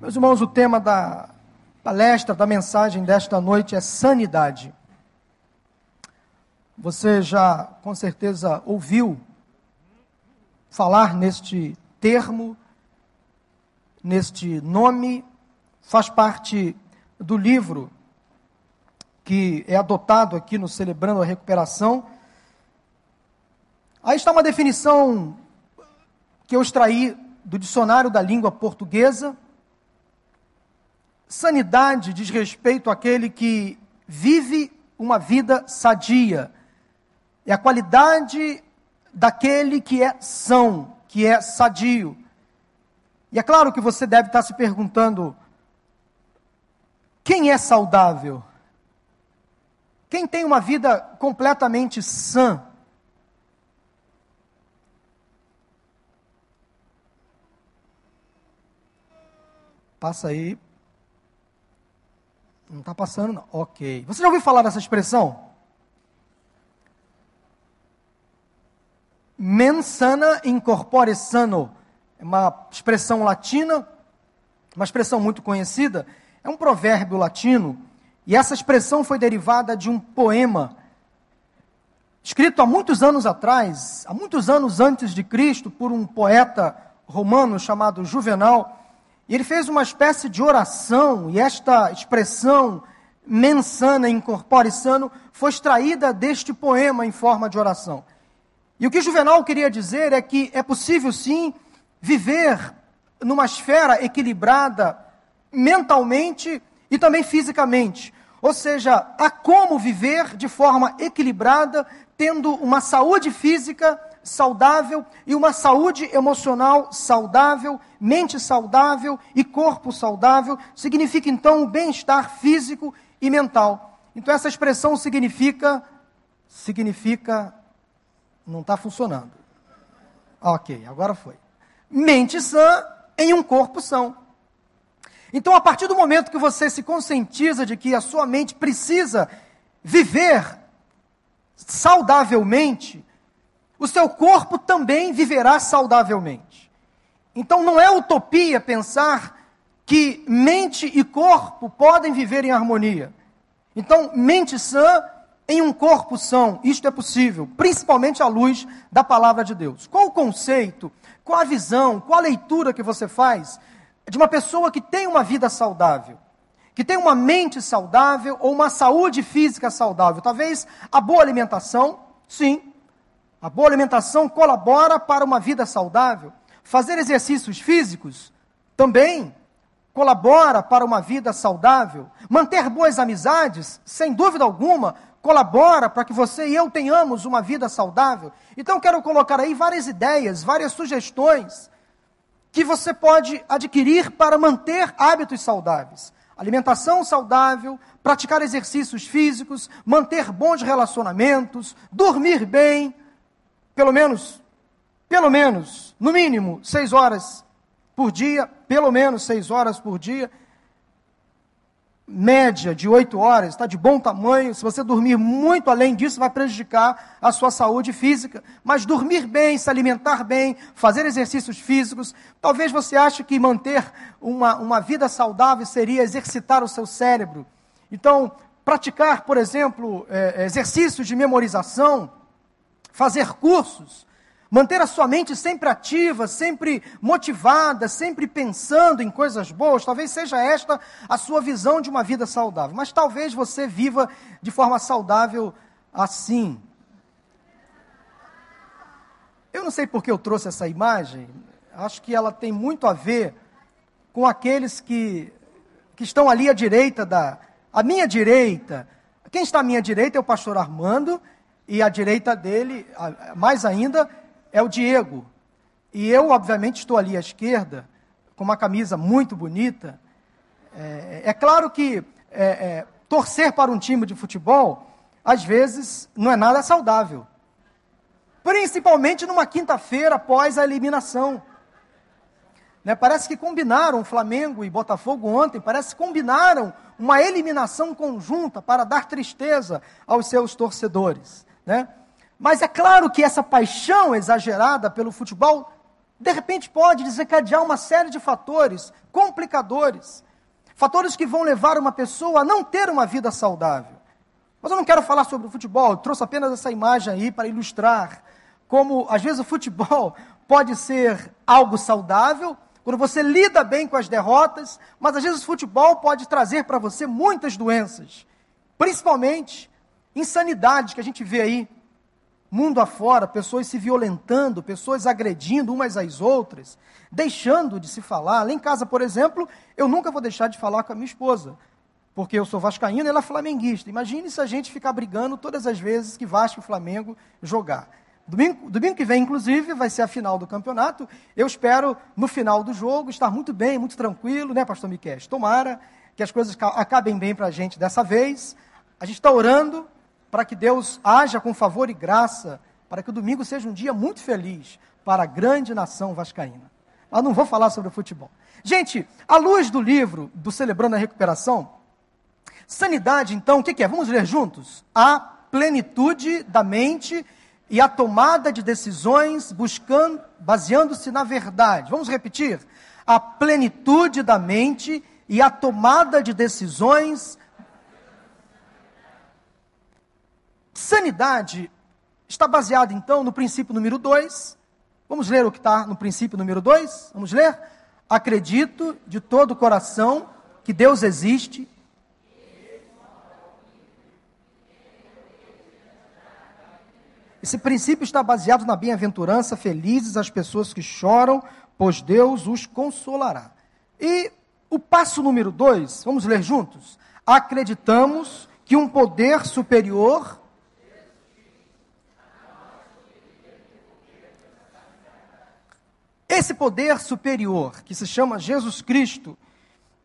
Meus irmãos, o tema da palestra, da mensagem desta noite é sanidade. Você já com certeza ouviu falar neste termo, neste nome, faz parte do livro que é adotado aqui no Celebrando a Recuperação. Aí está uma definição que eu extraí do dicionário da língua portuguesa Sanidade diz respeito àquele que vive uma vida sadia. É a qualidade daquele que é são, que é sadio. E é claro que você deve estar se perguntando: quem é saudável? Quem tem uma vida completamente sã? Passa aí não está passando, não. Ok. Você já ouviu falar dessa expressão? Mensana incorpore sano. É uma expressão latina, uma expressão muito conhecida. É um provérbio latino. E essa expressão foi derivada de um poema escrito há muitos anos atrás, há muitos anos antes de Cristo, por um poeta romano chamado Juvenal. E ele fez uma espécie de oração, e esta expressão mensana, incorpore sano, foi extraída deste poema em forma de oração. E o que Juvenal queria dizer é que é possível sim viver numa esfera equilibrada mentalmente e também fisicamente. Ou seja, há como viver de forma equilibrada, tendo uma saúde física saudável e uma saúde emocional saudável, mente saudável e corpo saudável, significa então o bem-estar físico e mental. Então essa expressão significa significa não está funcionando. Ok, agora foi. Mente sã em um corpo são. Então, a partir do momento que você se conscientiza de que a sua mente precisa viver saudavelmente, o seu corpo também viverá saudavelmente. Então não é utopia pensar que mente e corpo podem viver em harmonia. Então, mente sã em um corpo são, isto é possível, principalmente à luz da palavra de Deus. Qual o conceito, qual a visão, qual a leitura que você faz de uma pessoa que tem uma vida saudável? Que tem uma mente saudável ou uma saúde física saudável? Talvez a boa alimentação, sim, a boa alimentação colabora para uma vida saudável. Fazer exercícios físicos também colabora para uma vida saudável. Manter boas amizades, sem dúvida alguma, colabora para que você e eu tenhamos uma vida saudável. Então, quero colocar aí várias ideias, várias sugestões que você pode adquirir para manter hábitos saudáveis. Alimentação saudável, praticar exercícios físicos, manter bons relacionamentos, dormir bem, pelo menos, pelo menos, no mínimo, seis horas por dia, pelo menos seis horas por dia, média de oito horas, está de bom tamanho. Se você dormir muito além disso, vai prejudicar a sua saúde física. Mas dormir bem, se alimentar bem, fazer exercícios físicos, talvez você ache que manter uma, uma vida saudável seria exercitar o seu cérebro. Então, praticar, por exemplo, é, exercícios de memorização, fazer cursos, manter a sua mente sempre ativa, sempre motivada, sempre pensando em coisas boas, talvez seja esta a sua visão de uma vida saudável. Mas talvez você viva de forma saudável assim. Eu não sei por que eu trouxe essa imagem, acho que ela tem muito a ver com aqueles que, que estão ali à direita da. À minha direita. Quem está à minha direita é o pastor Armando e à direita dele, mais ainda, é o Diego. E eu, obviamente, estou ali à esquerda, com uma camisa muito bonita. É, é claro que é, é, torcer para um time de futebol, às vezes, não é nada saudável. Principalmente numa quinta-feira após a eliminação. Né, parece que combinaram Flamengo e Botafogo ontem, parece que combinaram uma eliminação conjunta para dar tristeza aos seus torcedores. Né? Mas é claro que essa paixão exagerada pelo futebol, de repente pode desencadear uma série de fatores, complicadores, fatores que vão levar uma pessoa a não ter uma vida saudável. Mas eu não quero falar sobre o futebol, eu trouxe apenas essa imagem aí para ilustrar como, às vezes, o futebol pode ser algo saudável, quando você lida bem com as derrotas, mas às vezes o futebol pode trazer para você muitas doenças, principalmente insanidades que a gente vê aí, mundo afora, pessoas se violentando, pessoas agredindo umas às outras, deixando de se falar. Lá em casa, por exemplo, eu nunca vou deixar de falar com a minha esposa, porque eu sou vascaíno e ela é flamenguista. Imagine se a gente ficar brigando todas as vezes que Vasco e Flamengo jogar. Domingo, domingo que vem, inclusive, vai ser a final do campeonato. Eu espero, no final do jogo, estar muito bem, muito tranquilo, né, pastor Miquel? Tomara que as coisas acabem bem para a gente dessa vez. A gente está orando para que Deus haja com favor e graça, para que o domingo seja um dia muito feliz para a grande nação vascaína. Mas não vou falar sobre o futebol. Gente, à luz do livro do Celebrando a Recuperação, sanidade, então, o que, que é? Vamos ler juntos? A plenitude da mente e a tomada de decisões buscando, baseando-se na verdade. Vamos repetir? A plenitude da mente e a tomada de decisões. Sanidade está baseada então no princípio número 2. Vamos ler o que está no princípio número 2? Vamos ler? Acredito de todo o coração que Deus existe Esse princípio está baseado na bem-aventurança, felizes as pessoas que choram, pois Deus os consolará. E o passo número dois, vamos ler juntos? Acreditamos que um poder superior. Esse poder superior, que se chama Jesus Cristo,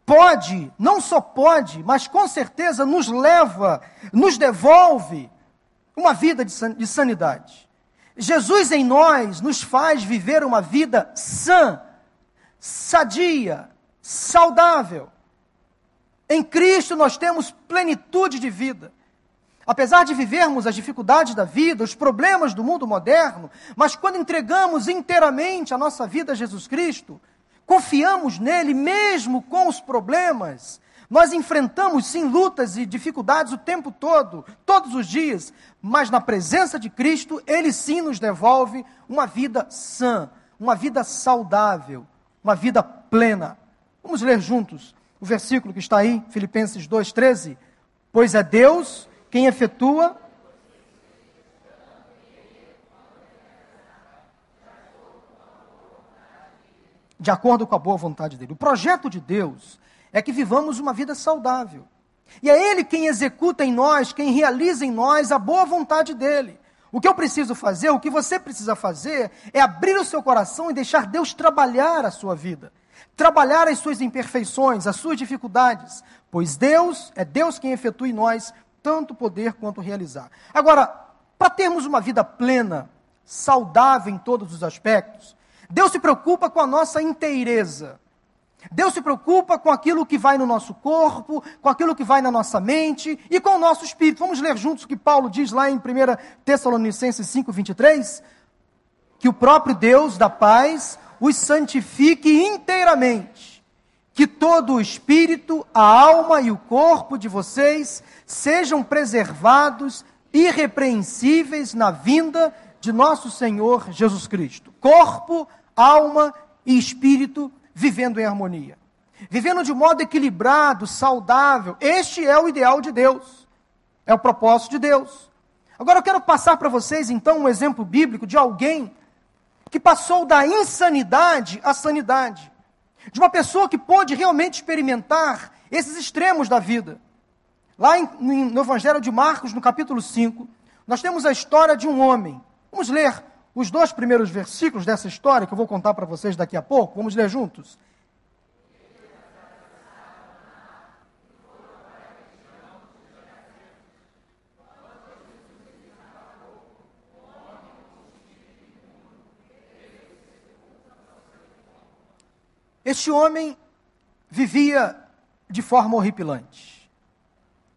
pode, não só pode, mas com certeza nos leva, nos devolve uma vida de sanidade. Jesus em nós nos faz viver uma vida sã, sadia, saudável. Em Cristo nós temos plenitude de vida. Apesar de vivermos as dificuldades da vida, os problemas do mundo moderno, mas quando entregamos inteiramente a nossa vida a Jesus Cristo, confiamos nele mesmo com os problemas, nós enfrentamos sim lutas e dificuldades o tempo todo, todos os dias, mas na presença de Cristo, Ele sim nos devolve uma vida sã, uma vida saudável, uma vida plena. Vamos ler juntos o versículo que está aí, Filipenses 2,13. Pois é Deus quem efetua de acordo com a boa vontade dele. O projeto de Deus é que vivamos uma vida saudável. E é Ele quem executa em nós, quem realiza em nós a boa vontade dEle. O que eu preciso fazer, o que você precisa fazer, é abrir o seu coração e deixar Deus trabalhar a sua vida. Trabalhar as suas imperfeições, as suas dificuldades. Pois Deus, é Deus quem efetua em nós tanto poder quanto realizar. Agora, para termos uma vida plena, saudável em todos os aspectos, Deus se preocupa com a nossa inteireza. Deus se preocupa com aquilo que vai no nosso corpo, com aquilo que vai na nossa mente e com o nosso espírito. Vamos ler juntos o que Paulo diz lá em 1 Tessalonicenses 5, 23? Que o próprio Deus da paz os santifique inteiramente, que todo o espírito, a alma e o corpo de vocês sejam preservados irrepreensíveis na vinda de nosso Senhor Jesus Cristo. Corpo, alma e espírito vivendo em harmonia. Vivendo de modo equilibrado, saudável. Este é o ideal de Deus. É o propósito de Deus. Agora eu quero passar para vocês então um exemplo bíblico de alguém que passou da insanidade à sanidade. De uma pessoa que pôde realmente experimentar esses extremos da vida. Lá em, no Evangelho de Marcos, no capítulo 5, nós temos a história de um homem. Vamos ler os dois primeiros versículos dessa história, que eu vou contar para vocês daqui a pouco, vamos ler juntos. Este homem vivia de forma horripilante.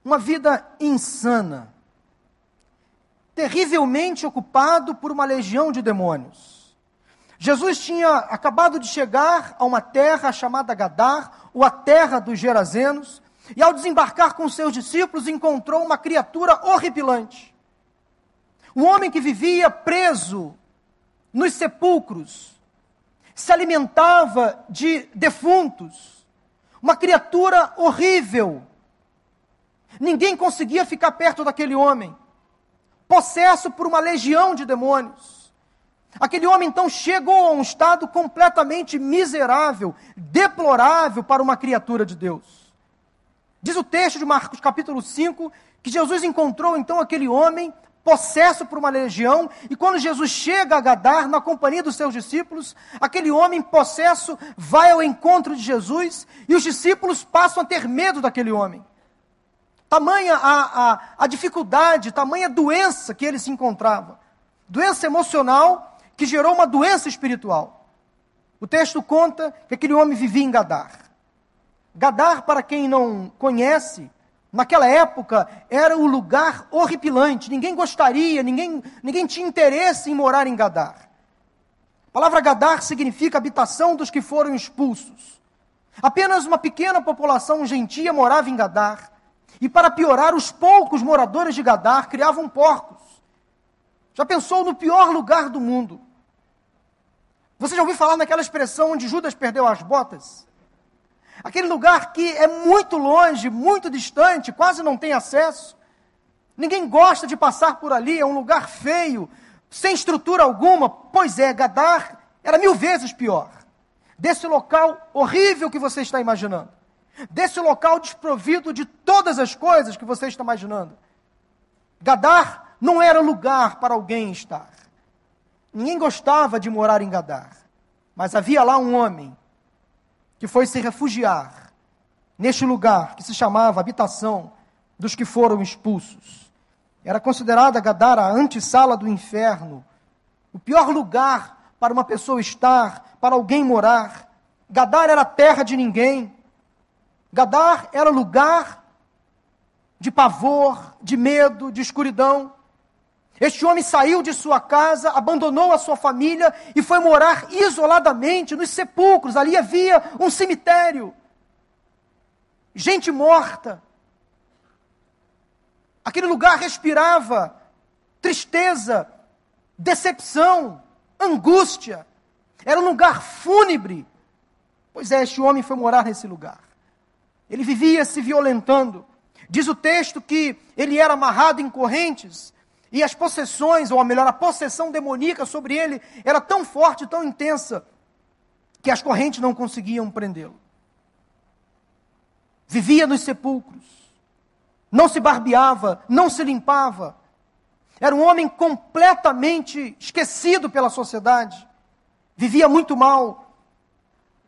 Uma vida insana terrivelmente ocupado por uma legião de demônios. Jesus tinha acabado de chegar a uma terra chamada Gadar, ou a terra dos Gerazenos, e ao desembarcar com seus discípulos encontrou uma criatura horripilante. Um homem que vivia preso nos sepulcros, se alimentava de defuntos, uma criatura horrível. Ninguém conseguia ficar perto daquele homem, possesso por uma legião de demônios. Aquele homem então chegou a um estado completamente miserável, deplorável para uma criatura de Deus. Diz o texto de Marcos capítulo 5 que Jesus encontrou então aquele homem possesso por uma legião, e quando Jesus chega a Gadar, na companhia dos seus discípulos, aquele homem possesso vai ao encontro de Jesus, e os discípulos passam a ter medo daquele homem. Tamanha a, a, a dificuldade, tamanha doença que ele se encontrava. Doença emocional que gerou uma doença espiritual. O texto conta que aquele homem vivia em Gadar. Gadar, para quem não conhece, naquela época era um lugar horripilante. Ninguém gostaria, ninguém, ninguém tinha interesse em morar em Gadar. A palavra Gadar significa habitação dos que foram expulsos. Apenas uma pequena população gentia morava em Gadar. E para piorar, os poucos moradores de Gadar criavam porcos. Já pensou no pior lugar do mundo? Você já ouviu falar naquela expressão onde Judas perdeu as botas? Aquele lugar que é muito longe, muito distante, quase não tem acesso. Ninguém gosta de passar por ali, é um lugar feio, sem estrutura alguma. Pois é, Gadar era mil vezes pior. Desse local horrível que você está imaginando desse local desprovido de todas as coisas que você está imaginando. Gadar não era lugar para alguém estar. Ninguém gostava de morar em Gadar, mas havia lá um homem que foi se refugiar neste lugar que se chamava habitação dos que foram expulsos. Era considerada Gadar a antessala do inferno, o pior lugar para uma pessoa estar, para alguém morar. Gadar era terra de ninguém, Gadar era lugar de pavor, de medo, de escuridão. Este homem saiu de sua casa, abandonou a sua família e foi morar isoladamente nos sepulcros. Ali havia um cemitério. Gente morta. Aquele lugar respirava tristeza, decepção, angústia. Era um lugar fúnebre. Pois é, este homem foi morar nesse lugar. Ele vivia se violentando. Diz o texto que ele era amarrado em correntes e as possessões, ou melhor, a possessão demoníaca sobre ele era tão forte, tão intensa, que as correntes não conseguiam prendê-lo. Vivia nos sepulcros, não se barbeava, não se limpava. Era um homem completamente esquecido pela sociedade. Vivia muito mal.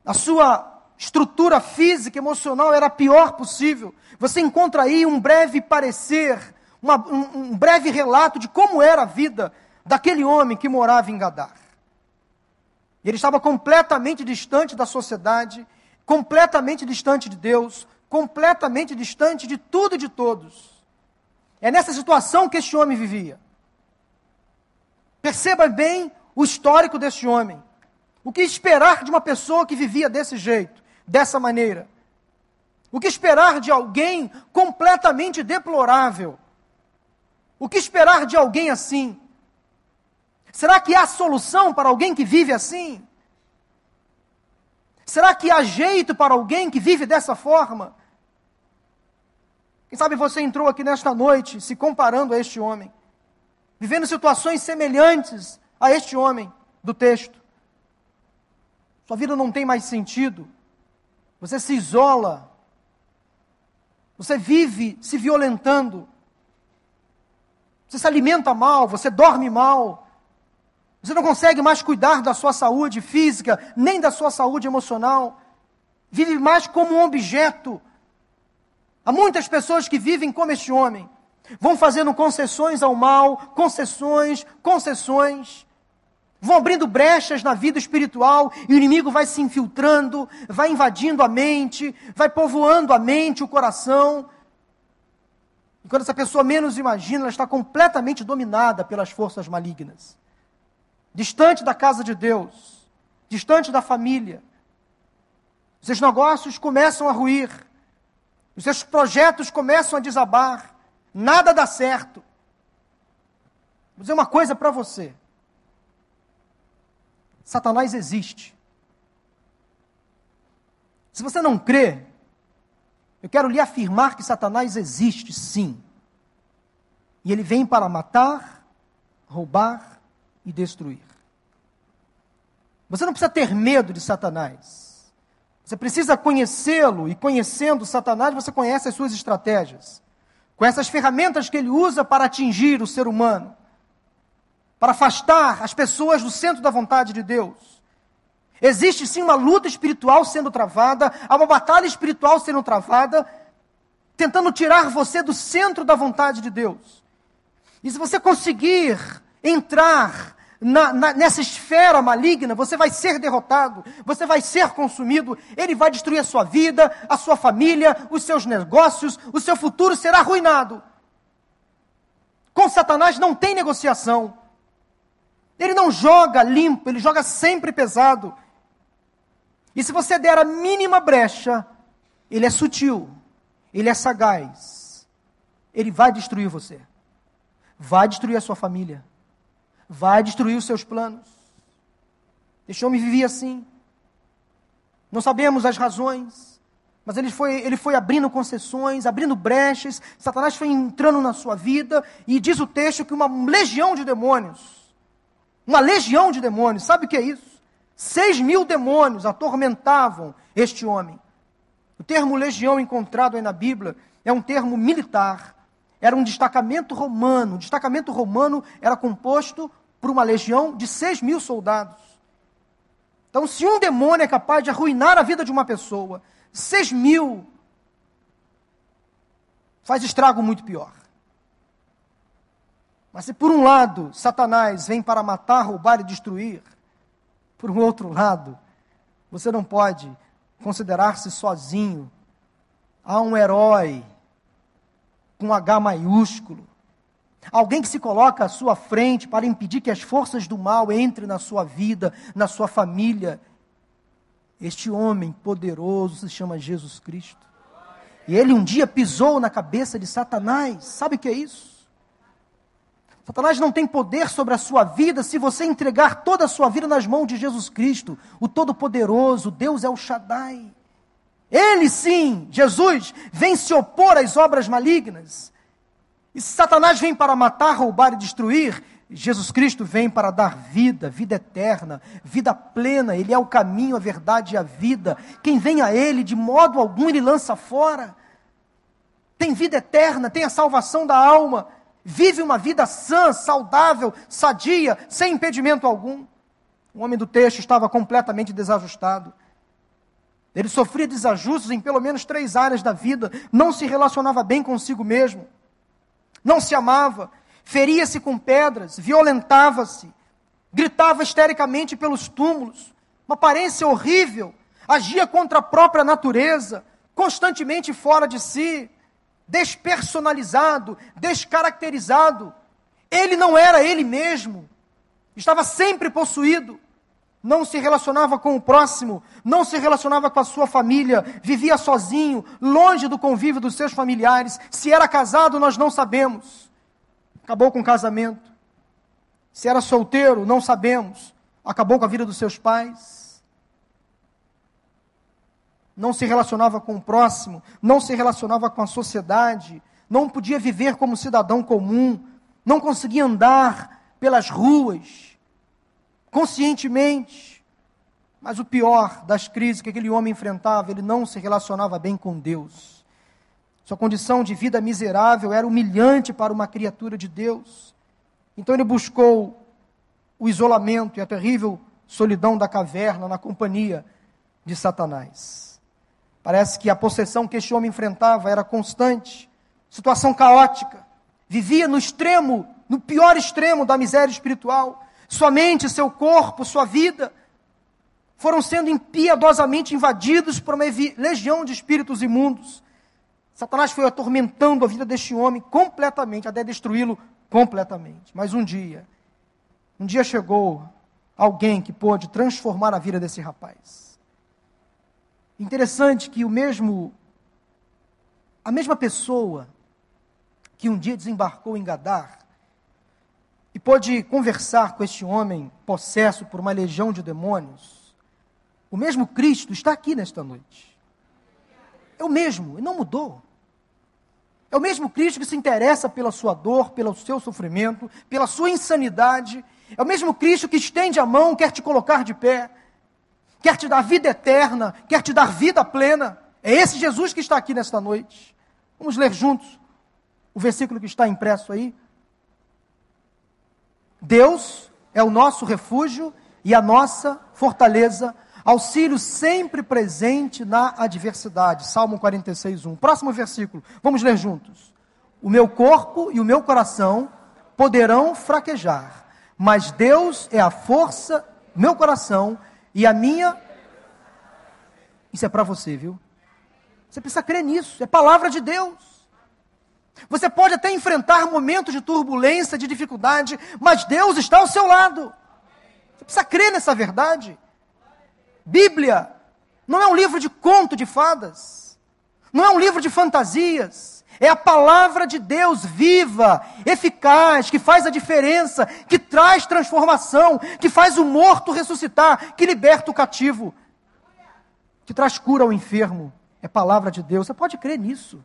A sua estrutura física, emocional era a pior possível. Você encontra aí um breve parecer, uma, um, um breve relato de como era a vida daquele homem que morava em Gadar. Ele estava completamente distante da sociedade, completamente distante de Deus, completamente distante de tudo e de todos. É nessa situação que este homem vivia. Perceba bem o histórico deste homem. O que esperar de uma pessoa que vivia desse jeito? dessa maneira? O que esperar de alguém completamente deplorável? O que esperar de alguém assim? Será que há solução para alguém que vive assim? Será que há jeito para alguém que vive dessa forma? Quem sabe você entrou aqui nesta noite se comparando a este homem, vivendo situações semelhantes a este homem do texto. Sua vida não tem mais sentido. Você se isola. Você vive se violentando. Você se alimenta mal, você dorme mal. Você não consegue mais cuidar da sua saúde física, nem da sua saúde emocional. Vive mais como um objeto. Há muitas pessoas que vivem como este homem. Vão fazendo concessões ao mal, concessões, concessões vão abrindo brechas na vida espiritual e o inimigo vai se infiltrando, vai invadindo a mente, vai povoando a mente, o coração. E quando essa pessoa menos imagina, ela está completamente dominada pelas forças malignas. Distante da casa de Deus, distante da família. Os seus negócios começam a ruir. Os seus projetos começam a desabar. Nada dá certo. Vou dizer uma coisa para você. Satanás existe. Se você não crê, eu quero lhe afirmar que Satanás existe sim. E ele vem para matar, roubar e destruir. Você não precisa ter medo de Satanás. Você precisa conhecê-lo, e conhecendo Satanás, você conhece as suas estratégias. Conhece as ferramentas que ele usa para atingir o ser humano, para afastar as pessoas do centro da vontade de Deus. Existe sim uma luta espiritual sendo travada, há uma batalha espiritual sendo travada, tentando tirar você do centro da vontade de Deus. E se você conseguir entrar na, na, nessa esfera maligna, você vai ser derrotado, você vai ser consumido, ele vai destruir a sua vida, a sua família, os seus negócios, o seu futuro será arruinado. Com Satanás não tem negociação. Ele não joga limpo, ele joga sempre pesado. E se você der a mínima brecha, ele é sutil, ele é sagaz. Ele vai destruir você vai destruir a sua família, vai destruir os seus planos. Deixou-me viver assim. Não sabemos as razões, mas ele foi, ele foi abrindo concessões, abrindo brechas, Satanás foi entrando na sua vida, e diz o texto que uma legião de demônios, uma legião de demônios, sabe o que é isso? Seis mil demônios atormentavam este homem. O termo legião encontrado aí na Bíblia é um termo militar era um destacamento romano. O destacamento romano era composto por uma legião de 6 mil soldados. Então, se um demônio é capaz de arruinar a vida de uma pessoa, 6 mil faz estrago muito pior. Mas se por um lado Satanás vem para matar, roubar e destruir, por um outro lado, você não pode considerar-se sozinho. Há um herói com H maiúsculo. Alguém que se coloca à sua frente para impedir que as forças do mal entrem na sua vida, na sua família. Este homem poderoso se chama Jesus Cristo. E ele um dia pisou na cabeça de Satanás. Sabe o que é isso? Satanás não tem poder sobre a sua vida se você entregar toda a sua vida nas mãos de Jesus Cristo, o Todo-Poderoso, Deus é o Shaddai. Ele sim, Jesus, vem se opor às obras malignas. E se Satanás vem para matar, roubar e destruir, Jesus Cristo vem para dar vida, vida eterna, vida plena. Ele é o caminho, a verdade e a vida. Quem vem a Ele, de modo algum, Ele lança fora. Tem vida eterna, tem a salvação da alma. Vive uma vida sã, saudável, sadia, sem impedimento algum. O homem do texto estava completamente desajustado. Ele sofria desajustes em pelo menos três áreas da vida, não se relacionava bem consigo mesmo, não se amava, feria-se com pedras, violentava-se, gritava histericamente pelos túmulos, uma aparência horrível, agia contra a própria natureza, constantemente fora de si, despersonalizado, descaracterizado. Ele não era ele mesmo, estava sempre possuído não se relacionava com o próximo, não se relacionava com a sua família, vivia sozinho, longe do convívio dos seus familiares. Se era casado, nós não sabemos. Acabou com o casamento. Se era solteiro, não sabemos. Acabou com a vida dos seus pais. Não se relacionava com o próximo, não se relacionava com a sociedade, não podia viver como cidadão comum, não conseguia andar pelas ruas conscientemente. Mas o pior das crises que aquele homem enfrentava, ele não se relacionava bem com Deus. Sua condição de vida miserável era humilhante para uma criatura de Deus. Então ele buscou o isolamento e a terrível solidão da caverna na companhia de Satanás. Parece que a possessão que este homem enfrentava era constante, situação caótica. Vivia no extremo, no pior extremo da miséria espiritual sua mente, seu corpo, sua vida, foram sendo impiedosamente invadidos por uma legião de espíritos imundos. Satanás foi atormentando a vida deste homem completamente, até destruí-lo completamente. Mas um dia, um dia chegou alguém que pôde transformar a vida desse rapaz. Interessante que o mesmo a mesma pessoa que um dia desembarcou em Gadar e pôde conversar com este homem possesso por uma legião de demônios, o mesmo Cristo está aqui nesta noite. É o mesmo, e não mudou. É o mesmo Cristo que se interessa pela sua dor, pelo seu sofrimento, pela sua insanidade. É o mesmo Cristo que estende a mão, quer te colocar de pé, quer te dar vida eterna, quer te dar vida plena. É esse Jesus que está aqui nesta noite. Vamos ler juntos o versículo que está impresso aí. Deus é o nosso refúgio e a nossa fortaleza, auxílio sempre presente na adversidade. Salmo 46, 1. Próximo versículo, vamos ler juntos. O meu corpo e o meu coração poderão fraquejar, mas Deus é a força, meu coração e a minha. Isso é para você, viu? Você precisa crer nisso, é palavra de Deus. Você pode até enfrentar momentos de turbulência, de dificuldade, mas Deus está ao seu lado. Você precisa crer nessa verdade. Bíblia não é um livro de conto de fadas, não é um livro de fantasias, é a palavra de Deus viva, eficaz, que faz a diferença, que traz transformação, que faz o morto ressuscitar, que liberta o cativo, que traz cura ao enfermo. É palavra de Deus, você pode crer nisso.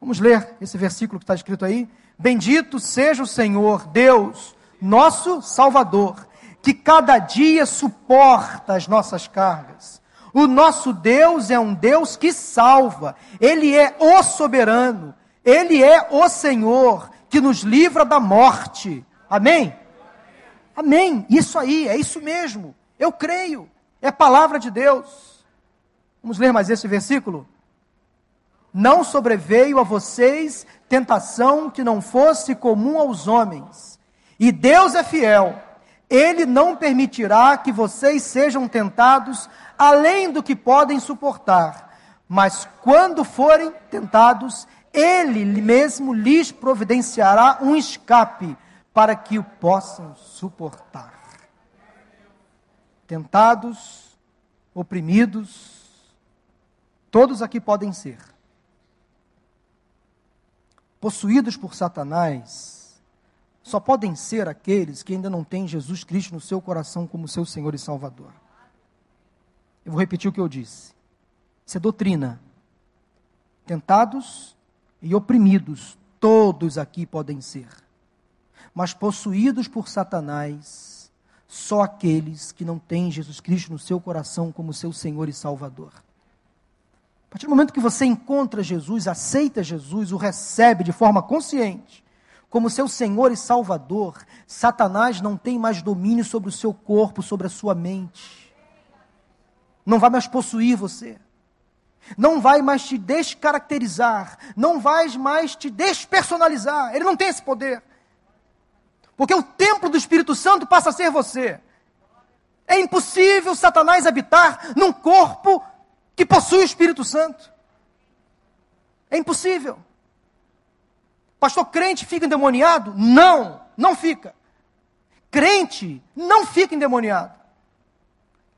Vamos ler esse versículo que está escrito aí. Bendito seja o Senhor, Deus, nosso Salvador, que cada dia suporta as nossas cargas. O nosso Deus é um Deus que salva, Ele é o soberano, Ele é o Senhor que nos livra da morte. Amém? Amém. Isso aí, é isso mesmo. Eu creio. É palavra de Deus. Vamos ler mais esse versículo? Não sobreveio a vocês tentação que não fosse comum aos homens. E Deus é fiel. Ele não permitirá que vocês sejam tentados além do que podem suportar. Mas quando forem tentados, Ele mesmo lhes providenciará um escape para que o possam suportar. Tentados, oprimidos, todos aqui podem ser possuídos por Satanás, só podem ser aqueles que ainda não têm Jesus Cristo no seu coração como seu Senhor e Salvador. Eu vou repetir o que eu disse. Isso é doutrina. Tentados e oprimidos, todos aqui podem ser. Mas possuídos por Satanás, só aqueles que não têm Jesus Cristo no seu coração como seu Senhor e Salvador. A partir do momento que você encontra Jesus, aceita Jesus, o recebe de forma consciente, como seu Senhor e Salvador, Satanás não tem mais domínio sobre o seu corpo, sobre a sua mente. Não vai mais possuir você. Não vai mais te descaracterizar. Não vai mais te despersonalizar. Ele não tem esse poder. Porque o templo do Espírito Santo passa a ser você. É impossível Satanás habitar num corpo que possui o Espírito Santo. É impossível. Pastor, crente fica endemoniado? Não, não fica. Crente não fica endemoniado.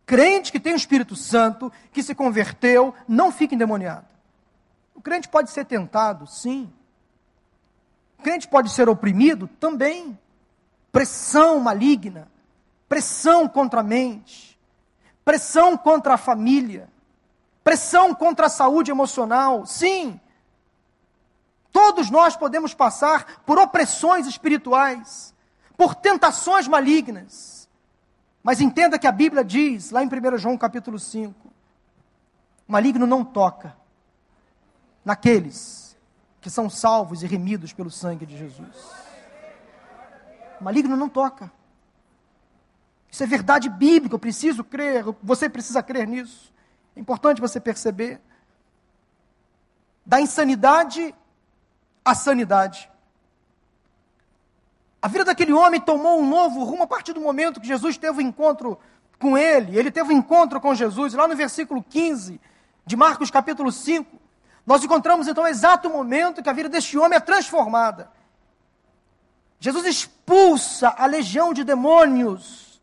Crente que tem o Espírito Santo, que se converteu, não fica endemoniado. O crente pode ser tentado, sim. O crente pode ser oprimido também. Pressão maligna, pressão contra a mente, pressão contra a família, pressão contra a saúde emocional, sim. Todos nós podemos passar por opressões espirituais, por tentações malignas. Mas entenda que a Bíblia diz, lá em 1 João capítulo 5, o maligno não toca naqueles que são salvos e remidos pelo sangue de Jesus. O maligno não toca. Isso é verdade bíblica, eu preciso crer, você precisa crer nisso. É importante você perceber. Da insanidade à sanidade. A vida daquele homem tomou um novo rumo a partir do momento que Jesus teve o um encontro com ele. Ele teve um encontro com Jesus. Lá no versículo 15 de Marcos, capítulo 5, nós encontramos então o exato momento que a vida deste homem é transformada. Jesus expulsa a legião de demônios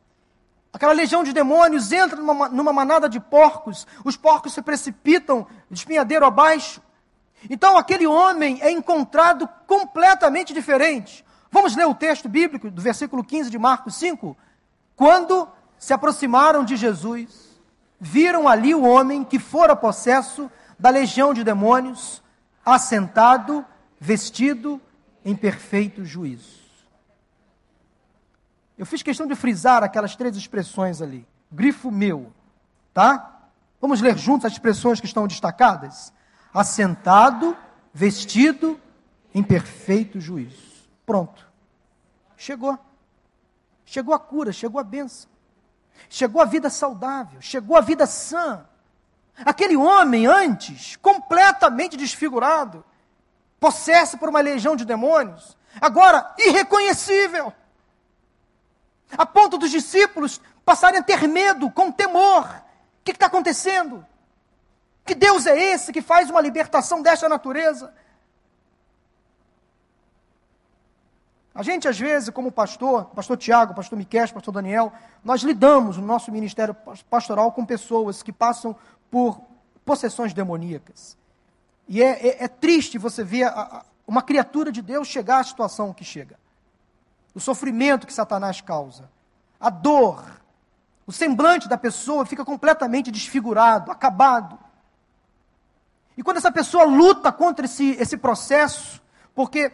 Aquela legião de demônios entra numa, numa manada de porcos, os porcos se precipitam de espinhadeiro abaixo. Então aquele homem é encontrado completamente diferente. Vamos ler o texto bíblico do versículo 15 de Marcos 5? Quando se aproximaram de Jesus, viram ali o homem que fora possesso da legião de demônios, assentado, vestido em perfeito juízo. Eu fiz questão de frisar aquelas três expressões ali. Grifo meu, tá? Vamos ler juntos as expressões que estão destacadas? Assentado, vestido em perfeito juízo. Pronto. Chegou. Chegou a cura, chegou a bênção. Chegou a vida saudável, chegou a vida sã. Aquele homem antes, completamente desfigurado, possesso por uma legião de demônios, agora irreconhecível. A ponto dos discípulos passarem a ter medo, com temor. O que está acontecendo? Que Deus é esse que faz uma libertação desta natureza? A gente, às vezes, como pastor, pastor Tiago, pastor Miquel, pastor Daniel, nós lidamos no nosso ministério pastoral com pessoas que passam por possessões demoníacas. E é, é, é triste você ver a, a, uma criatura de Deus chegar à situação que chega. O sofrimento que Satanás causa, a dor, o semblante da pessoa fica completamente desfigurado, acabado. E quando essa pessoa luta contra esse, esse processo, porque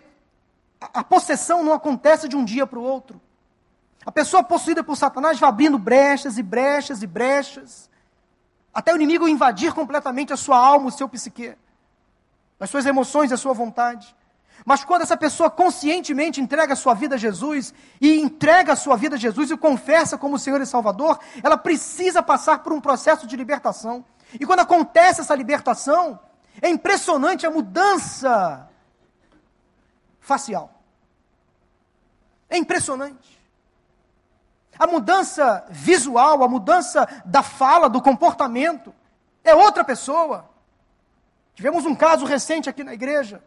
a, possessão não acontece de um dia para o outro. A pessoa possuída por Satanás vai abrindo brechas e brechas e brechas, até o inimigo invadir completamente a sua alma, o seu psique as suas emoções, a sua vontade. Mas quando essa pessoa conscientemente entrega a sua vida a Jesus e entrega a sua vida a Jesus e confessa como Senhor e Salvador, ela precisa passar por um processo de libertação. E quando acontece essa libertação, é impressionante a mudança facial. É impressionante. A mudança visual, a mudança da fala, do comportamento, é outra pessoa. Tivemos um caso recente aqui na igreja.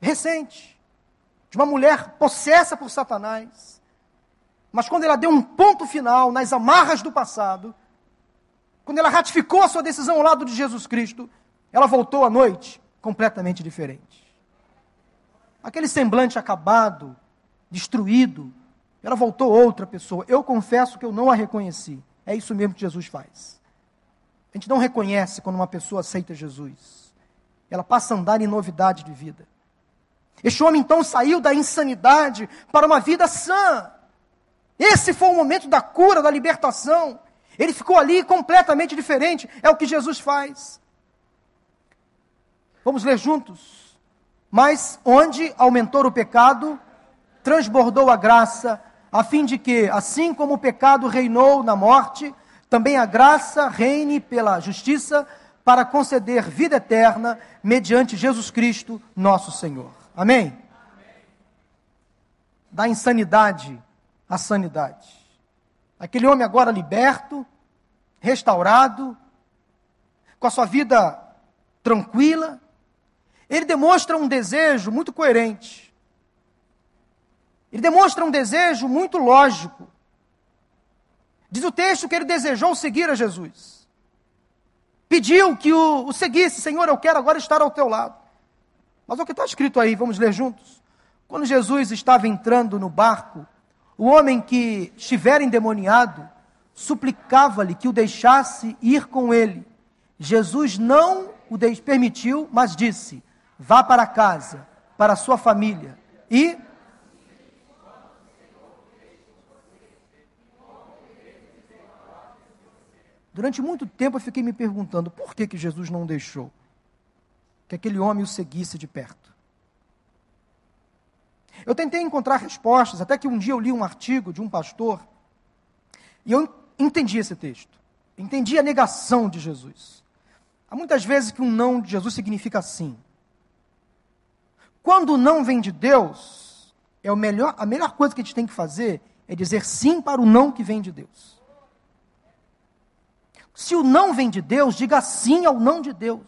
Recente. De uma mulher possessa por Satanás. Mas quando ela deu um ponto final nas amarras do passado, quando ela ratificou a sua decisão ao lado de Jesus Cristo, ela voltou à noite completamente diferente. Aquele semblante acabado, destruído, ela voltou outra pessoa. Eu confesso que eu não a reconheci. É isso mesmo que Jesus faz. A gente não reconhece quando uma pessoa aceita Jesus. Ela passa a andar em novidade de vida. Este homem então saiu da insanidade para uma vida sã. Esse foi o momento da cura, da libertação. Ele ficou ali completamente diferente. É o que Jesus faz. Vamos ler juntos. Mas onde aumentou o pecado, transbordou a graça, a fim de que, assim como o pecado reinou na morte, também a graça reine pela justiça para conceder vida eterna mediante Jesus Cristo, nosso Senhor. Amém? Da insanidade à sanidade. Aquele homem agora liberto, restaurado, com a sua vida tranquila, ele demonstra um desejo muito coerente. Ele demonstra um desejo muito lógico Diz o texto que ele desejou seguir a Jesus. Pediu que o, o seguisse, Senhor, eu quero agora estar ao teu lado. Mas o que está escrito aí, vamos ler juntos. Quando Jesus estava entrando no barco, o homem que estivera endemoniado suplicava-lhe que o deixasse ir com ele. Jesus não o permitiu, mas disse: Vá para casa, para a sua família e Durante muito tempo eu fiquei me perguntando por que, que Jesus não deixou que aquele homem o seguisse de perto. Eu tentei encontrar respostas, até que um dia eu li um artigo de um pastor e eu entendi esse texto. Entendi a negação de Jesus. Há muitas vezes que um não de Jesus significa sim. Quando não vem de Deus, é o melhor, a melhor coisa que a gente tem que fazer é dizer sim para o não que vem de Deus. Se o não vem de Deus, diga sim ao não de Deus.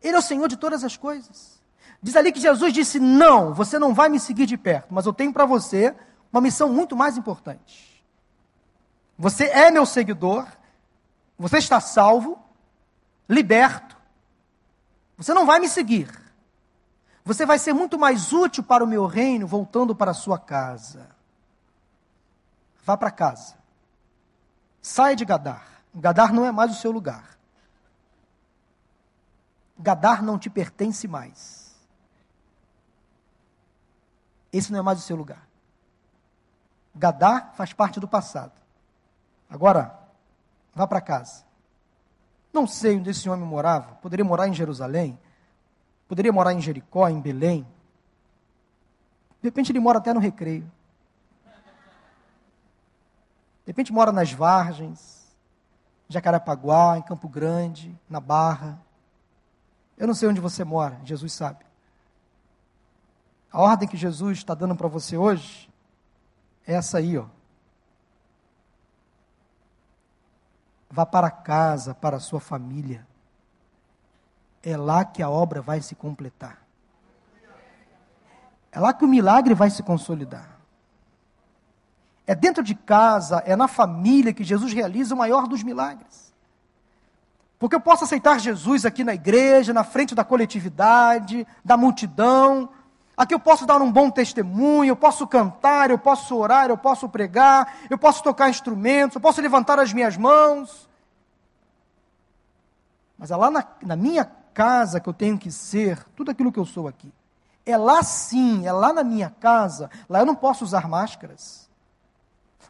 Ele é o Senhor de todas as coisas. Diz ali que Jesus disse: Não, você não vai me seguir de perto, mas eu tenho para você uma missão muito mais importante. Você é meu seguidor, você está salvo, liberto. Você não vai me seguir. Você vai ser muito mais útil para o meu reino voltando para a sua casa. Vá para casa. Saia de Gadar. Gadar não é mais o seu lugar. Gadar não te pertence mais. Esse não é mais o seu lugar. Gadar faz parte do passado. Agora, vá para casa. Não sei onde esse homem morava. Poderia morar em Jerusalém. Poderia morar em Jericó, em Belém. De repente ele mora até no recreio. De repente mora nas Vargens, Jacarapaguá, em Campo Grande, na Barra. Eu não sei onde você mora, Jesus sabe. A ordem que Jesus está dando para você hoje é essa aí, ó. Vá para casa, para a sua família. É lá que a obra vai se completar. É lá que o milagre vai se consolidar. É dentro de casa, é na família que Jesus realiza o maior dos milagres. Porque eu posso aceitar Jesus aqui na igreja, na frente da coletividade, da multidão. Aqui eu posso dar um bom testemunho, eu posso cantar, eu posso orar, eu posso pregar, eu posso tocar instrumentos, eu posso levantar as minhas mãos. Mas é lá na, na minha casa que eu tenho que ser tudo aquilo que eu sou aqui. É lá sim, é lá na minha casa. Lá eu não posso usar máscaras.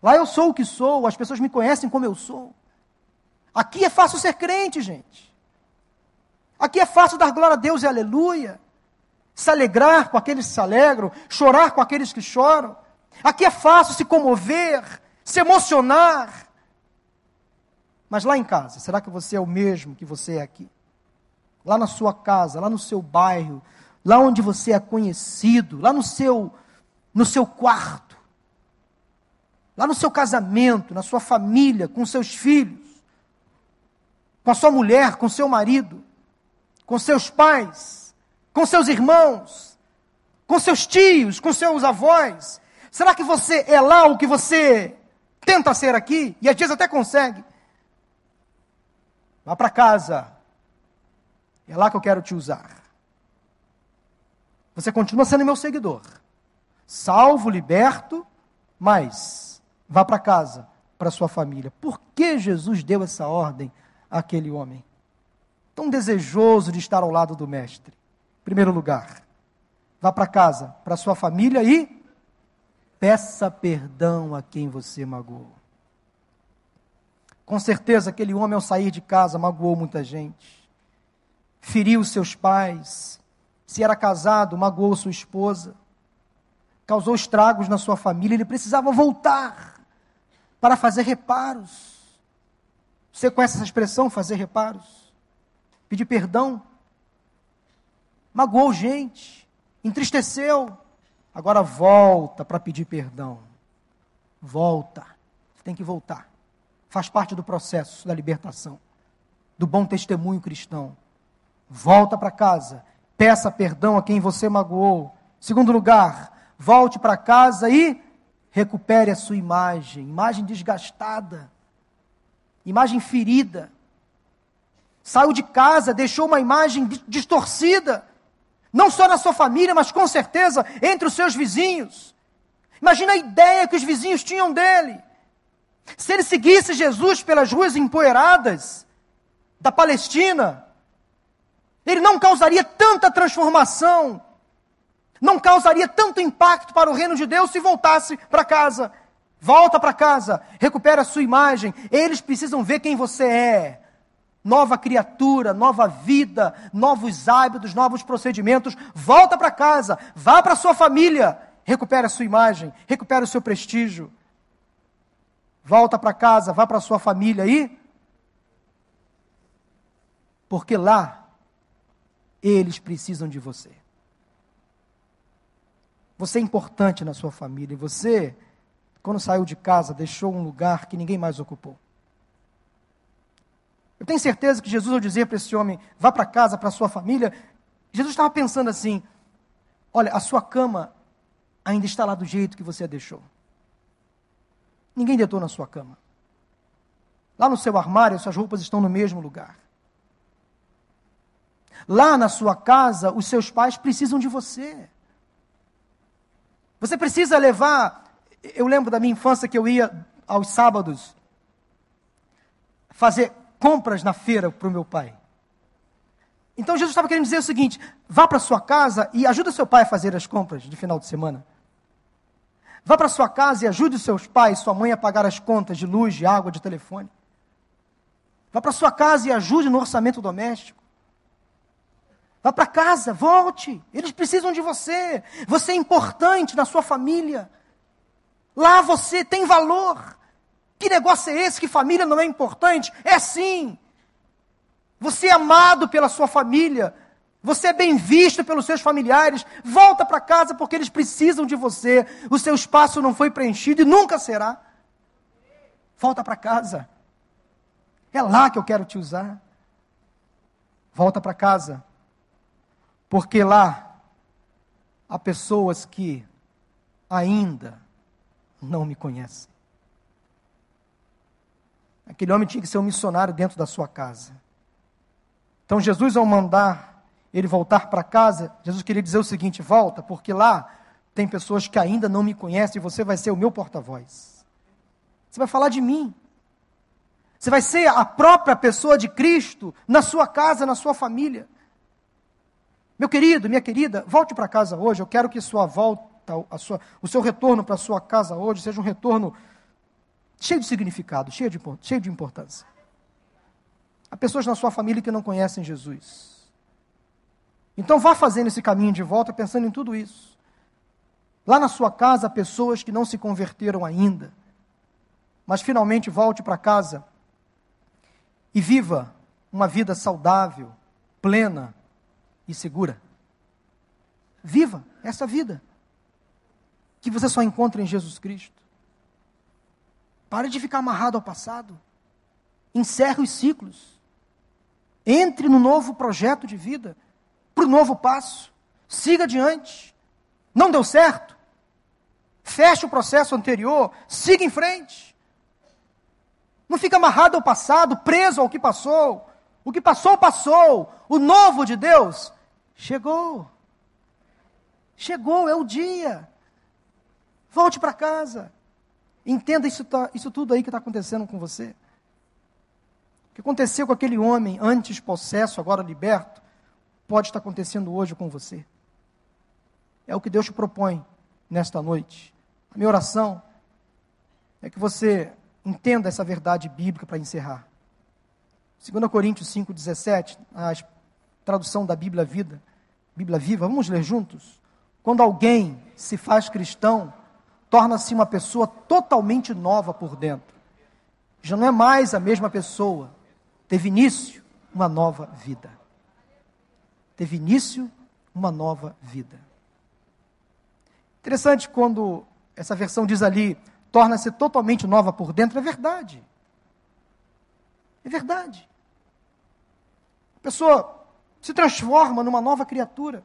Lá eu sou o que sou, as pessoas me conhecem como eu sou. Aqui é fácil ser crente, gente. Aqui é fácil dar glória a Deus e aleluia. Se alegrar com aqueles que se alegram, chorar com aqueles que choram. Aqui é fácil se comover, se emocionar. Mas lá em casa, será que você é o mesmo que você é aqui? Lá na sua casa, lá no seu bairro, lá onde você é conhecido, lá no seu no seu quarto lá no seu casamento, na sua família, com seus filhos, com a sua mulher, com seu marido, com seus pais, com seus irmãos, com seus tios, com seus avós? Será que você é lá o que você tenta ser aqui e às vezes até consegue? Vá para casa. É lá que eu quero te usar. Você continua sendo meu seguidor. Salvo, liberto, mas Vá para casa, para sua família. Por que Jesus deu essa ordem àquele homem? Tão desejoso de estar ao lado do Mestre. Em primeiro lugar, vá para casa, para sua família e peça perdão a quem você magoou. Com certeza, aquele homem, ao sair de casa, magoou muita gente. Feriu seus pais. Se era casado, magoou sua esposa. Causou estragos na sua família. Ele precisava voltar para fazer reparos. Você conhece essa expressão, fazer reparos? Pedir perdão. Magoou gente, entristeceu. Agora volta para pedir perdão. Volta. Você tem que voltar. Faz parte do processo da libertação, do bom testemunho cristão. Volta para casa. Peça perdão a quem você magoou. Segundo lugar, volte para casa e recupere a sua imagem, imagem desgastada, imagem ferida. Saiu de casa, deixou uma imagem distorcida, não só na sua família, mas com certeza entre os seus vizinhos. Imagina a ideia que os vizinhos tinham dele. Se ele seguisse Jesus pelas ruas empoeiradas da Palestina, ele não causaria tanta transformação não causaria tanto impacto para o reino de Deus se voltasse para casa. Volta para casa, recupera a sua imagem. Eles precisam ver quem você é. Nova criatura, nova vida, novos hábitos, novos procedimentos. Volta para casa, vá para sua família, recupera a sua imagem, recupera o seu prestígio. Volta para casa, vá para sua família aí. Porque lá eles precisam de você. Você é importante na sua família e você, quando saiu de casa, deixou um lugar que ninguém mais ocupou. Eu tenho certeza que Jesus, ao dizer para esse homem, vá para casa, para sua família, Jesus estava pensando assim: olha, a sua cama ainda está lá do jeito que você a deixou. Ninguém deitou na sua cama. Lá no seu armário, suas roupas estão no mesmo lugar. Lá na sua casa, os seus pais precisam de você. Você precisa levar. Eu lembro da minha infância que eu ia aos sábados fazer compras na feira para o meu pai. Então Jesus estava querendo dizer o seguinte: vá para sua casa e ajuda seu pai a fazer as compras de final de semana. Vá para sua casa e ajude os seus pais, sua mãe a pagar as contas de luz, de água, de telefone. Vá para sua casa e ajude no orçamento doméstico. Vá para casa, volte. Eles precisam de você. Você é importante na sua família. Lá você tem valor. Que negócio é esse? Que família não é importante? É sim. Você é amado pela sua família. Você é bem visto pelos seus familiares. Volta para casa porque eles precisam de você. O seu espaço não foi preenchido e nunca será. Volta para casa. É lá que eu quero te usar. Volta para casa. Porque lá há pessoas que ainda não me conhecem. Aquele homem tinha que ser um missionário dentro da sua casa. Então, Jesus, ao mandar ele voltar para casa, Jesus queria dizer o seguinte: volta, porque lá tem pessoas que ainda não me conhecem e você vai ser o meu porta-voz. Você vai falar de mim. Você vai ser a própria pessoa de Cristo na sua casa, na sua família. Meu querido, minha querida, volte para casa hoje. Eu quero que sua volta, sua, o seu retorno para sua casa hoje seja um retorno cheio de significado, cheio de, cheio de importância. Há pessoas na sua família que não conhecem Jesus. Então vá fazendo esse caminho de volta pensando em tudo isso. Lá na sua casa, há pessoas que não se converteram ainda. Mas finalmente volte para casa e viva uma vida saudável, plena e segura. Viva essa vida que você só encontra em Jesus Cristo. Pare de ficar amarrado ao passado. Encerre os ciclos. Entre no novo projeto de vida, para o novo passo. Siga adiante. Não deu certo? Feche o processo anterior, siga em frente. Não fica amarrado ao passado, preso ao que passou. O que passou, passou. O novo de Deus chegou. Chegou, é o dia. Volte para casa. Entenda isso, isso tudo aí que está acontecendo com você. O que aconteceu com aquele homem antes possesso, agora liberto, pode estar acontecendo hoje com você. É o que Deus te propõe nesta noite. A minha oração é que você Entenda essa verdade bíblica para encerrar. 2 Coríntios 5,17, a tradução da Bíblia Vida, Bíblia Viva, vamos ler juntos? Quando alguém se faz cristão, torna-se uma pessoa totalmente nova por dentro. Já não é mais a mesma pessoa. Teve início uma nova vida. Teve início uma nova vida. Interessante quando essa versão diz ali, torna-se totalmente nova por dentro, é verdade. É verdade. A pessoa se transforma numa nova criatura,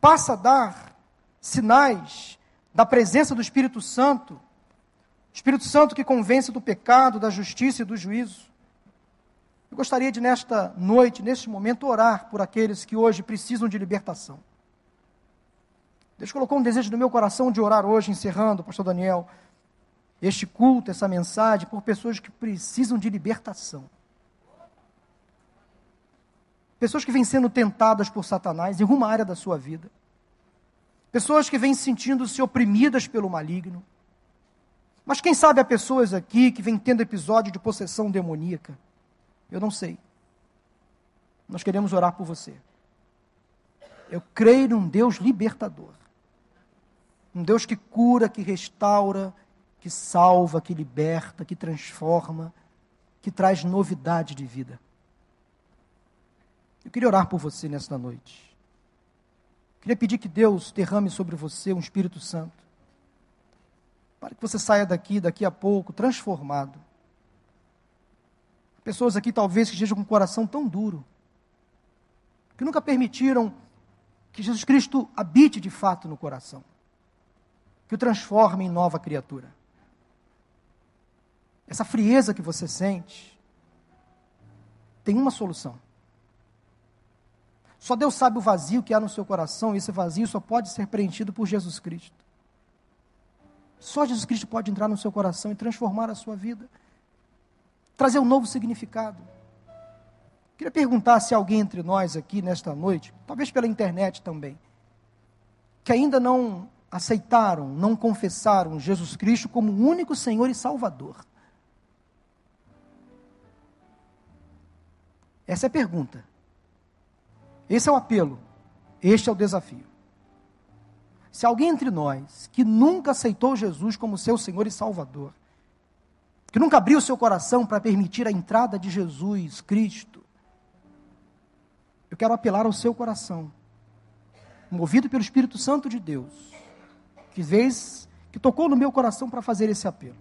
passa a dar sinais da presença do Espírito Santo, Espírito Santo que convence do pecado, da justiça e do juízo. Eu gostaria de, nesta noite, neste momento, orar por aqueles que hoje precisam de libertação. Deus colocou um desejo no meu coração de orar hoje, encerrando, Pastor Daniel, este culto, essa mensagem, por pessoas que precisam de libertação. Pessoas que vêm sendo tentadas por Satanás em uma área da sua vida. Pessoas que vêm sentindo-se oprimidas pelo maligno. Mas quem sabe há pessoas aqui que vêm tendo episódio de possessão demoníaca. Eu não sei. Nós queremos orar por você. Eu creio num Deus libertador. Um Deus que cura, que restaura, que salva, que liberta, que transforma, que traz novidade de vida. Eu queria orar por você nesta noite. Eu queria pedir que Deus derrame sobre você um Espírito Santo, para que você saia daqui, daqui a pouco, transformado. Pessoas aqui talvez que estejam com o coração tão duro, que nunca permitiram que Jesus Cristo habite de fato no coração, que o transforme em nova criatura. essa frieza que você sente, tem uma solução. Só Deus sabe o vazio que há no seu coração, e esse vazio só pode ser preenchido por Jesus Cristo. Só Jesus Cristo pode entrar no seu coração e transformar a sua vida, trazer um novo significado. Queria perguntar se alguém entre nós aqui nesta noite, talvez pela internet também, que ainda não aceitaram, não confessaram Jesus Cristo como único Senhor e Salvador. Essa é a pergunta. Esse é o apelo. Este é o desafio. Se alguém entre nós que nunca aceitou Jesus como seu Senhor e Salvador, que nunca abriu seu coração para permitir a entrada de Jesus Cristo, eu quero apelar ao seu coração, movido pelo Espírito Santo de Deus, que vez que tocou no meu coração para fazer esse apelo.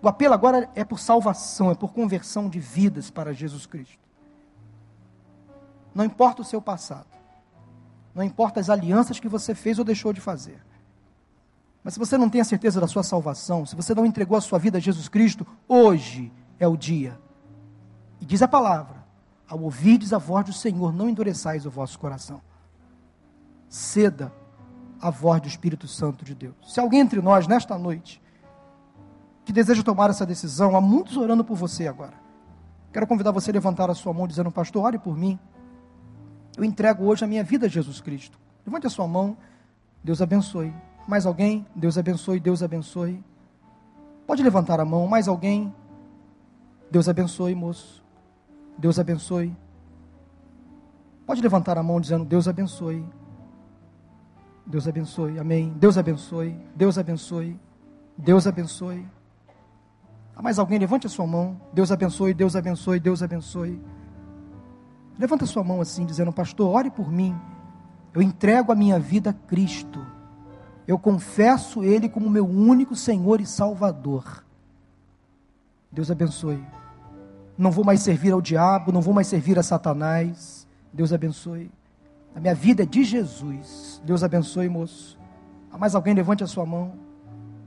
O apelo agora é por salvação, é por conversão de vidas para Jesus Cristo. Não importa o seu passado. Não importa as alianças que você fez ou deixou de fazer. Mas se você não tem a certeza da sua salvação, se você não entregou a sua vida a Jesus Cristo, hoje é o dia. E diz a palavra: ao ouvirdes a voz do Senhor, não endureçais o vosso coração. Ceda a voz do Espírito Santo de Deus. Se alguém entre nós, nesta noite, que deseja tomar essa decisão, há muitos orando por você agora. Quero convidar você a levantar a sua mão dizendo, pastor, ore por mim. Eu entrego hoje a minha vida a Jesus Cristo. Levante a sua mão. Deus abençoe. Mais alguém? Deus abençoe, Deus abençoe. Pode levantar a mão. Mais alguém? Deus abençoe, moço. Deus abençoe. Pode levantar a mão dizendo: Deus abençoe. Deus abençoe. Amém. Deus abençoe. Deus abençoe. Deus abençoe. Há mais alguém? Levante a sua mão. Deus abençoe, Deus abençoe, Deus abençoe. Levanta sua mão assim, dizendo: Pastor, ore por mim. Eu entrego a minha vida a Cristo. Eu confesso Ele como meu único Senhor e Salvador. Deus abençoe. Não vou mais servir ao diabo, não vou mais servir a Satanás. Deus abençoe. A minha vida é de Jesus. Deus abençoe, moço. Há mais alguém? Levante a sua mão.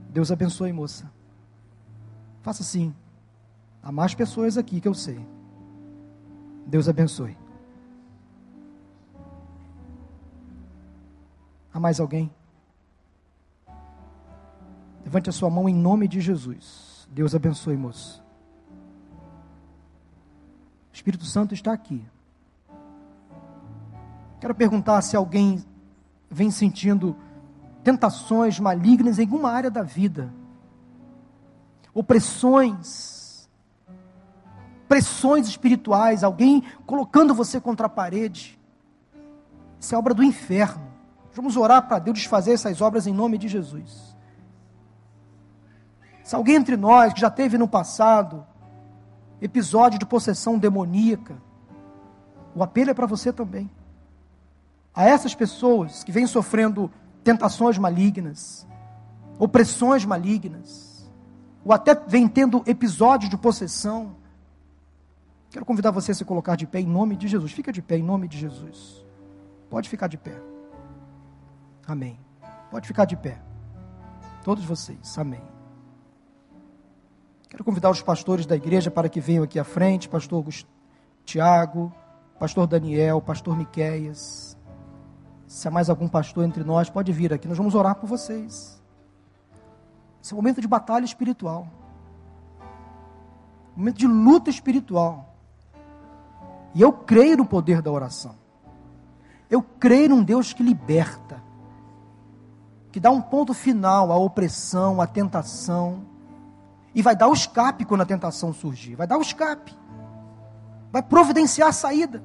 Deus abençoe, moça. Faça assim. Há mais pessoas aqui que eu sei. Deus abençoe. Há mais alguém? Levante a sua mão em nome de Jesus. Deus abençoe, moço. O Espírito Santo está aqui. Quero perguntar se alguém vem sentindo tentações malignas em alguma área da vida, opressões, pressões espirituais, alguém colocando você contra a parede. Isso é obra do inferno. Vamos orar para Deus desfazer essas obras em nome de Jesus. Se alguém entre nós que já teve no passado episódio de possessão demoníaca, o apelo é para você também. A essas pessoas que vêm sofrendo tentações malignas, opressões malignas, ou até vêm tendo episódios de possessão, Quero convidar você a se colocar de pé em nome de Jesus. Fica de pé em nome de Jesus. Pode ficar de pé. Amém. Pode ficar de pé. Todos vocês. Amém. Quero convidar os pastores da igreja para que venham aqui à frente, pastor Tiago, pastor Daniel, pastor Miqueias. Se há mais algum pastor entre nós, pode vir aqui. Nós vamos orar por vocês. Esse é um momento de batalha espiritual. Um momento de luta espiritual. E eu creio no poder da oração. Eu creio num Deus que liberta, que dá um ponto final à opressão, à tentação, e vai dar o escape quando a tentação surgir. Vai dar o escape. Vai providenciar a saída.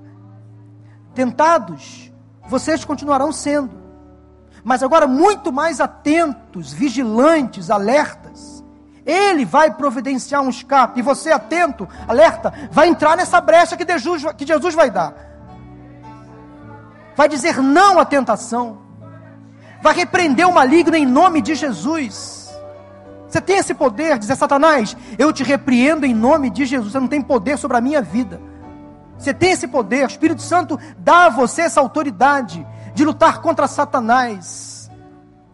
Tentados, vocês continuarão sendo. Mas agora muito mais atentos, vigilantes, alertas ele vai providenciar um escape. E você, atento, alerta, vai entrar nessa brecha que Jesus, que Jesus vai dar. Vai dizer não à tentação. Vai repreender o maligno em nome de Jesus. Você tem esse poder, dizer Satanás, eu te repreendo em nome de Jesus. Você não tem poder sobre a minha vida. Você tem esse poder. O Espírito Santo dá a você essa autoridade de lutar contra Satanás.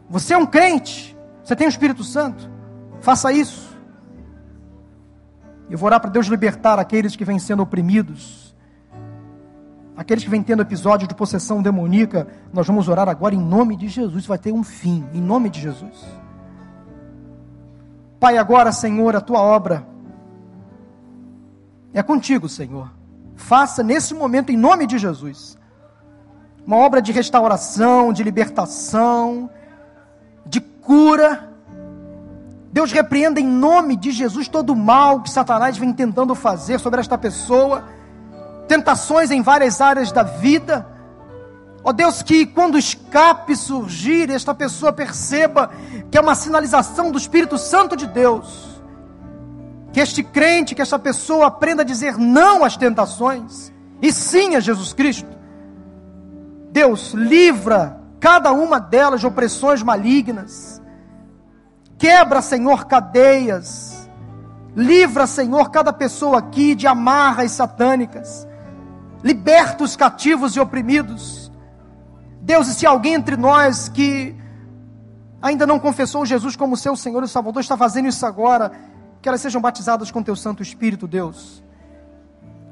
Você é um crente. Você tem o Espírito Santo. Faça isso. Eu vou orar para Deus libertar aqueles que vêm sendo oprimidos, aqueles que vêm tendo episódio de possessão demoníaca. Nós vamos orar agora em nome de Jesus. Vai ter um fim, em nome de Jesus. Pai, agora, Senhor, a tua obra é contigo, Senhor. Faça nesse momento, em nome de Jesus, uma obra de restauração, de libertação, de cura. Deus repreenda em nome de Jesus todo o mal que Satanás vem tentando fazer sobre esta pessoa, tentações em várias áreas da vida. Ó oh Deus, que quando o escape surgir, esta pessoa perceba que é uma sinalização do Espírito Santo de Deus que este crente, que esta pessoa aprenda a dizer não às tentações e sim a Jesus Cristo. Deus, livra cada uma delas de opressões malignas. Quebra, Senhor, cadeias. Livra, Senhor, cada pessoa aqui de amarras satânicas. Liberta os cativos e oprimidos. Deus, e se alguém entre nós que ainda não confessou Jesus como seu Senhor e Salvador está fazendo isso agora, que elas sejam batizadas com teu Santo Espírito, Deus.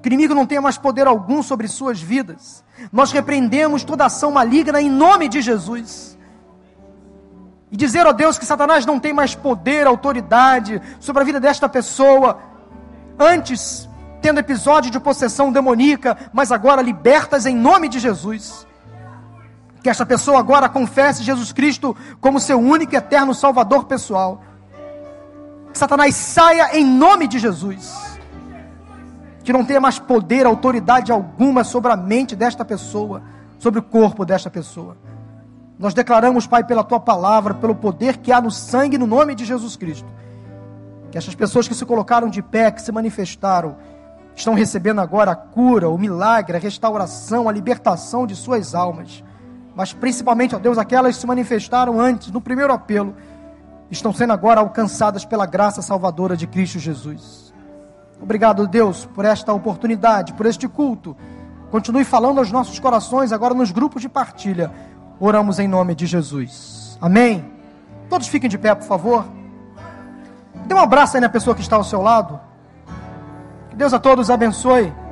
Que o inimigo não tenha mais poder algum sobre suas vidas. Nós repreendemos toda ação maligna em nome de Jesus. E dizer, ó Deus, que Satanás não tem mais poder, autoridade sobre a vida desta pessoa. Antes, tendo episódio de possessão demoníaca, mas agora libertas em nome de Jesus. Que esta pessoa agora confesse Jesus Cristo como seu único e eterno Salvador pessoal. Satanás saia em nome de Jesus. Que não tenha mais poder, autoridade alguma sobre a mente desta pessoa, sobre o corpo desta pessoa. Nós declaramos, Pai, pela tua palavra, pelo poder que há no sangue, no nome de Jesus Cristo. Que essas pessoas que se colocaram de pé, que se manifestaram, estão recebendo agora a cura, o milagre, a restauração, a libertação de suas almas. Mas principalmente, ó Deus, aquelas que se manifestaram antes, no primeiro apelo estão sendo agora alcançadas pela graça salvadora de Cristo Jesus. Obrigado, Deus, por esta oportunidade, por este culto. Continue falando aos nossos corações agora nos grupos de partilha. Oramos em nome de Jesus. Amém. Todos fiquem de pé, por favor. Dê um abraço aí na pessoa que está ao seu lado. Deus a todos abençoe.